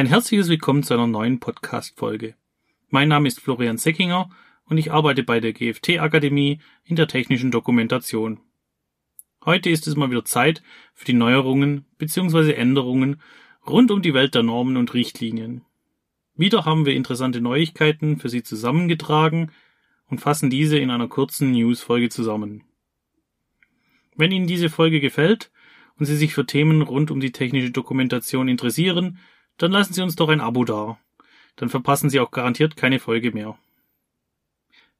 Ein herzliches Willkommen zu einer neuen Podcast-Folge. Mein Name ist Florian Seckinger und ich arbeite bei der GFT-Akademie in der technischen Dokumentation. Heute ist es mal wieder Zeit für die Neuerungen bzw. Änderungen rund um die Welt der Normen und Richtlinien. Wieder haben wir interessante Neuigkeiten für Sie zusammengetragen und fassen diese in einer kurzen News-Folge zusammen. Wenn Ihnen diese Folge gefällt und Sie sich für Themen rund um die technische Dokumentation interessieren, dann lassen Sie uns doch ein Abo da. Dann verpassen Sie auch garantiert keine Folge mehr.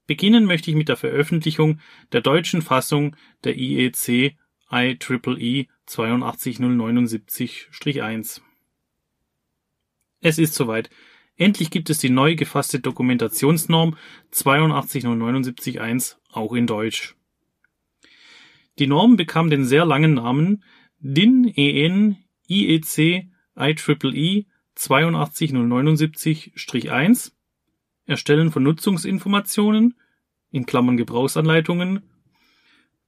Beginnen möchte ich mit der Veröffentlichung der deutschen Fassung der IEC IEEE 82079-1. Es ist soweit. Endlich gibt es die neu gefasste Dokumentationsnorm 82079-1 auch in Deutsch. Die Norm bekam den sehr langen Namen DIN EN IEC IEEE 82079-1 Erstellen von Nutzungsinformationen Gebrauchsanleitungen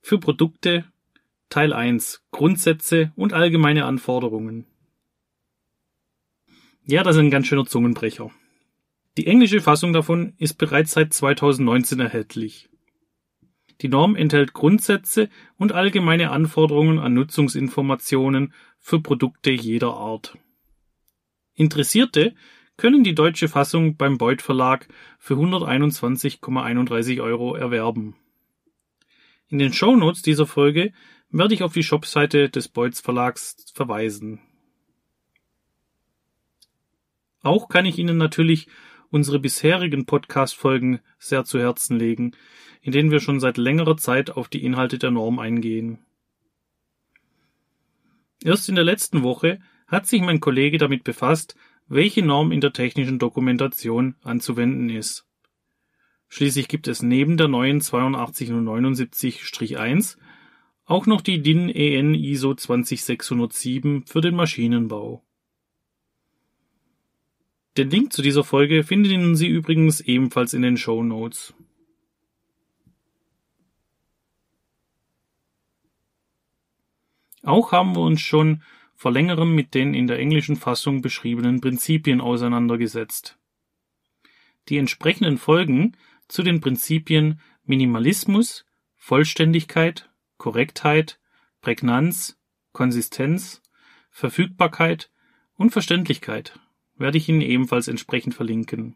für Produkte Teil 1 Grundsätze und allgemeine Anforderungen. Ja, das ist ein ganz schöner Zungenbrecher. Die englische Fassung davon ist bereits seit 2019 erhältlich. Die Norm enthält Grundsätze und allgemeine Anforderungen an Nutzungsinformationen für Produkte jeder Art. Interessierte können die deutsche Fassung beim Beuth Verlag für 121,31 Euro erwerben. In den Shownotes dieser Folge werde ich auf die Shopseite des Beuth Verlags verweisen. Auch kann ich Ihnen natürlich unsere bisherigen Podcast-Folgen sehr zu Herzen legen, in denen wir schon seit längerer Zeit auf die Inhalte der Norm eingehen. Erst in der letzten Woche hat sich mein Kollege damit befasst, welche Norm in der technischen Dokumentation anzuwenden ist. Schließlich gibt es neben der neuen 82079-1 auch noch die DIN EN ISO 20607 für den Maschinenbau. Den Link zu dieser Folge finden Sie übrigens ebenfalls in den Show Notes. Auch haben wir uns schon vor längerem mit den in der englischen Fassung beschriebenen Prinzipien auseinandergesetzt. Die entsprechenden Folgen zu den Prinzipien Minimalismus, Vollständigkeit, Korrektheit, Prägnanz, Konsistenz, Verfügbarkeit und Verständlichkeit werde ich Ihnen ebenfalls entsprechend verlinken.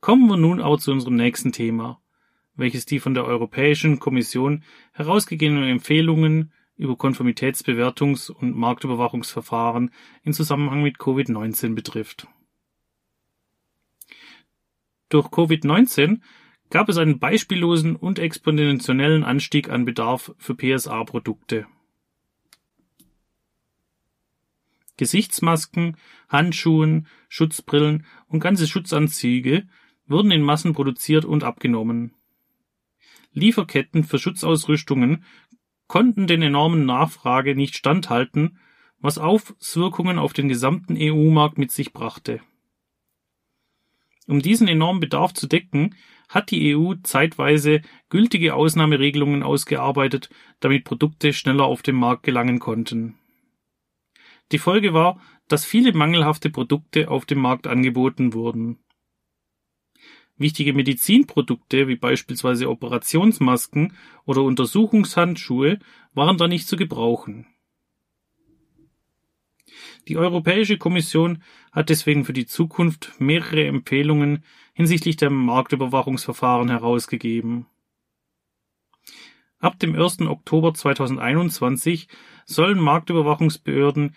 Kommen wir nun auch zu unserem nächsten Thema, welches die von der Europäischen Kommission herausgegebenen Empfehlungen über Konformitätsbewertungs- und Marktüberwachungsverfahren in Zusammenhang mit Covid-19 betrifft. Durch Covid-19 gab es einen beispiellosen und exponentiellen Anstieg an Bedarf für PSA-Produkte. Gesichtsmasken, Handschuhen, Schutzbrillen und ganze Schutzanzüge wurden in Massen produziert und abgenommen. Lieferketten für Schutzausrüstungen konnten den enormen Nachfrage nicht standhalten, was Auswirkungen auf den gesamten EU-Markt mit sich brachte. Um diesen enormen Bedarf zu decken, hat die EU zeitweise gültige Ausnahmeregelungen ausgearbeitet, damit Produkte schneller auf den Markt gelangen konnten. Die Folge war, dass viele mangelhafte Produkte auf dem Markt angeboten wurden. Wichtige Medizinprodukte wie beispielsweise Operationsmasken oder Untersuchungshandschuhe waren da nicht zu gebrauchen. Die Europäische Kommission hat deswegen für die Zukunft mehrere Empfehlungen hinsichtlich der Marktüberwachungsverfahren herausgegeben. Ab dem 1. Oktober 2021 sollen Marktüberwachungsbehörden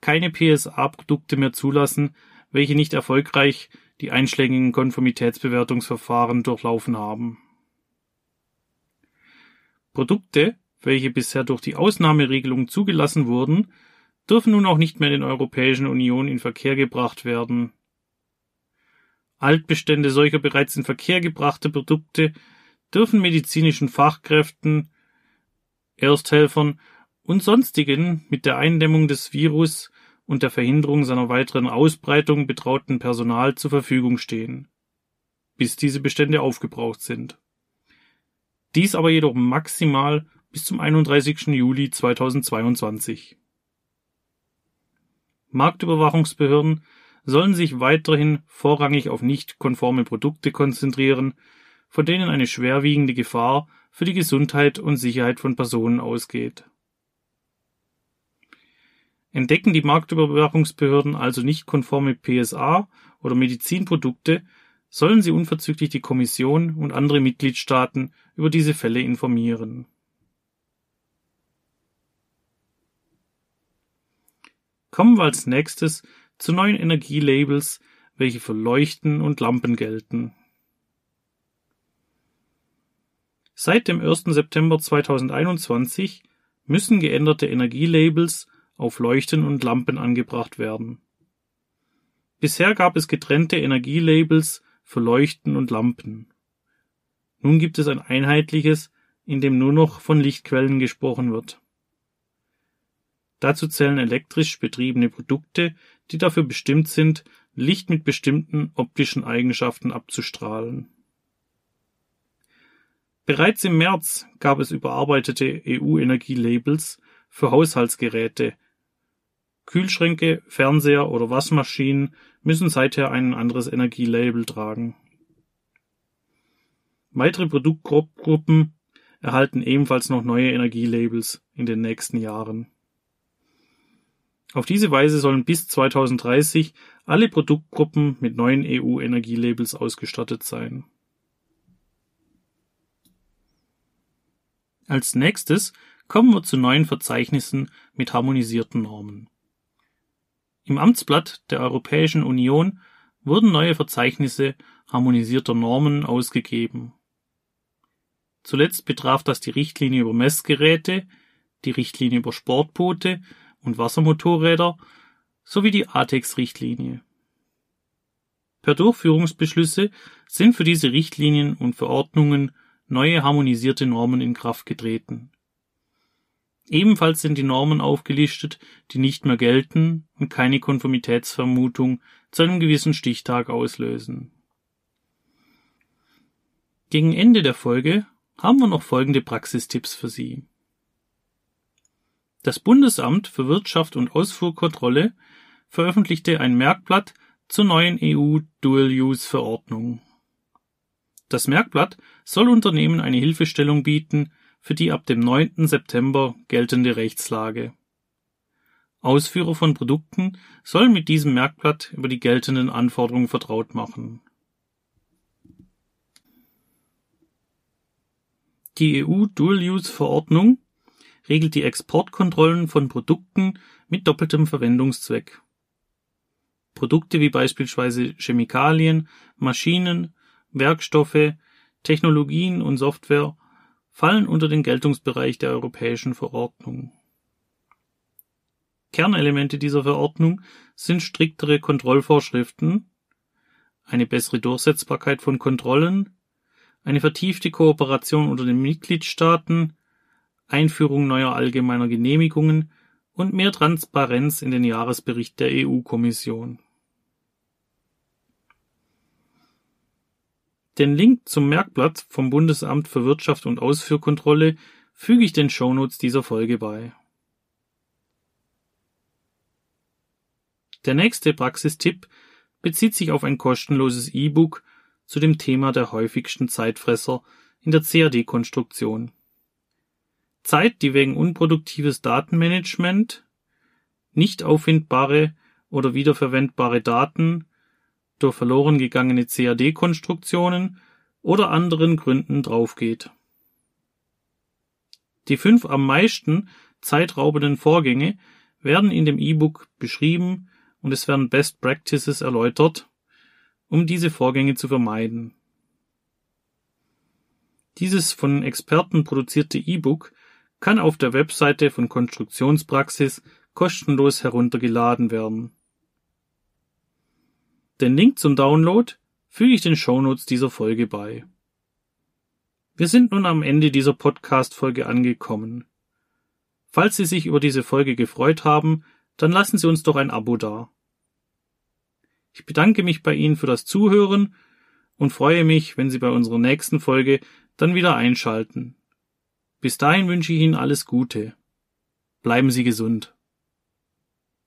keine PSA-Produkte mehr zulassen, welche nicht erfolgreich die einschlägigen Konformitätsbewertungsverfahren durchlaufen haben. Produkte, welche bisher durch die Ausnahmeregelung zugelassen wurden, dürfen nun auch nicht mehr in der Europäischen Union in Verkehr gebracht werden. Altbestände solcher bereits in Verkehr gebrachter Produkte dürfen medizinischen Fachkräften, Ersthelfern und sonstigen mit der Eindämmung des Virus und der Verhinderung seiner weiteren Ausbreitung betrauten Personal zur Verfügung stehen, bis diese Bestände aufgebraucht sind. Dies aber jedoch maximal bis zum 31. Juli 2022. Marktüberwachungsbehörden sollen sich weiterhin vorrangig auf nicht konforme Produkte konzentrieren, von denen eine schwerwiegende Gefahr für die Gesundheit und Sicherheit von Personen ausgeht. Entdecken die Marktüberwachungsbehörden also nicht konforme PSA oder Medizinprodukte, sollen sie unverzüglich die Kommission und andere Mitgliedstaaten über diese Fälle informieren. Kommen wir als nächstes zu neuen Energielabels, welche für Leuchten und Lampen gelten. Seit dem 1. September 2021 müssen geänderte Energielabels auf Leuchten und Lampen angebracht werden. Bisher gab es getrennte Energielabels für Leuchten und Lampen. Nun gibt es ein einheitliches, in dem nur noch von Lichtquellen gesprochen wird. Dazu zählen elektrisch betriebene Produkte, die dafür bestimmt sind, Licht mit bestimmten optischen Eigenschaften abzustrahlen. Bereits im März gab es überarbeitete EU-Energielabels für Haushaltsgeräte, Kühlschränke, Fernseher oder Waschmaschinen müssen seither ein anderes Energielabel tragen. Weitere Produktgruppen erhalten ebenfalls noch neue Energielabels in den nächsten Jahren. Auf diese Weise sollen bis 2030 alle Produktgruppen mit neuen EU-Energielabels ausgestattet sein. Als nächstes kommen wir zu neuen Verzeichnissen mit harmonisierten Normen. Im Amtsblatt der Europäischen Union wurden neue Verzeichnisse harmonisierter Normen ausgegeben. Zuletzt betraf das die Richtlinie über Messgeräte, die Richtlinie über Sportboote und Wassermotorräder sowie die ATEX-Richtlinie. Per Durchführungsbeschlüsse sind für diese Richtlinien und Verordnungen neue harmonisierte Normen in Kraft getreten Ebenfalls sind die Normen aufgelistet, die nicht mehr gelten und keine Konformitätsvermutung zu einem gewissen Stichtag auslösen. Gegen Ende der Folge haben wir noch folgende Praxistipps für Sie. Das Bundesamt für Wirtschaft und Ausfuhrkontrolle veröffentlichte ein Merkblatt zur neuen EU Dual-Use-Verordnung. Das Merkblatt soll Unternehmen eine Hilfestellung bieten, für die ab dem 9. September geltende Rechtslage. Ausführer von Produkten sollen mit diesem Merkblatt über die geltenden Anforderungen vertraut machen. Die EU Dual-Use-Verordnung regelt die Exportkontrollen von Produkten mit doppeltem Verwendungszweck. Produkte wie beispielsweise Chemikalien, Maschinen, Werkstoffe, Technologien und Software fallen unter den Geltungsbereich der europäischen Verordnung. Kernelemente dieser Verordnung sind striktere Kontrollvorschriften, eine bessere Durchsetzbarkeit von Kontrollen, eine vertiefte Kooperation unter den Mitgliedstaaten, Einführung neuer allgemeiner Genehmigungen und mehr Transparenz in den Jahresbericht der EU-Kommission. Den Link zum Merkblatt vom Bundesamt für Wirtschaft und Ausfuhrkontrolle füge ich den Shownotes dieser Folge bei. Der nächste Praxistipp bezieht sich auf ein kostenloses E-Book zu dem Thema der häufigsten Zeitfresser in der CAD-Konstruktion. Zeit, die wegen unproduktives Datenmanagement, nicht auffindbare oder wiederverwendbare Daten verloren gegangene CAD-Konstruktionen oder anderen Gründen draufgeht. Die fünf am meisten zeitraubenden Vorgänge werden in dem E-Book beschrieben und es werden Best Practices erläutert, um diese Vorgänge zu vermeiden. Dieses von Experten produzierte E-Book kann auf der Webseite von Konstruktionspraxis kostenlos heruntergeladen werden den Link zum Download füge ich den Shownotes dieser Folge bei. Wir sind nun am Ende dieser Podcast-Folge angekommen. Falls Sie sich über diese Folge gefreut haben, dann lassen Sie uns doch ein Abo da. Ich bedanke mich bei Ihnen für das Zuhören und freue mich, wenn Sie bei unserer nächsten Folge dann wieder einschalten. Bis dahin wünsche ich Ihnen alles Gute. Bleiben Sie gesund.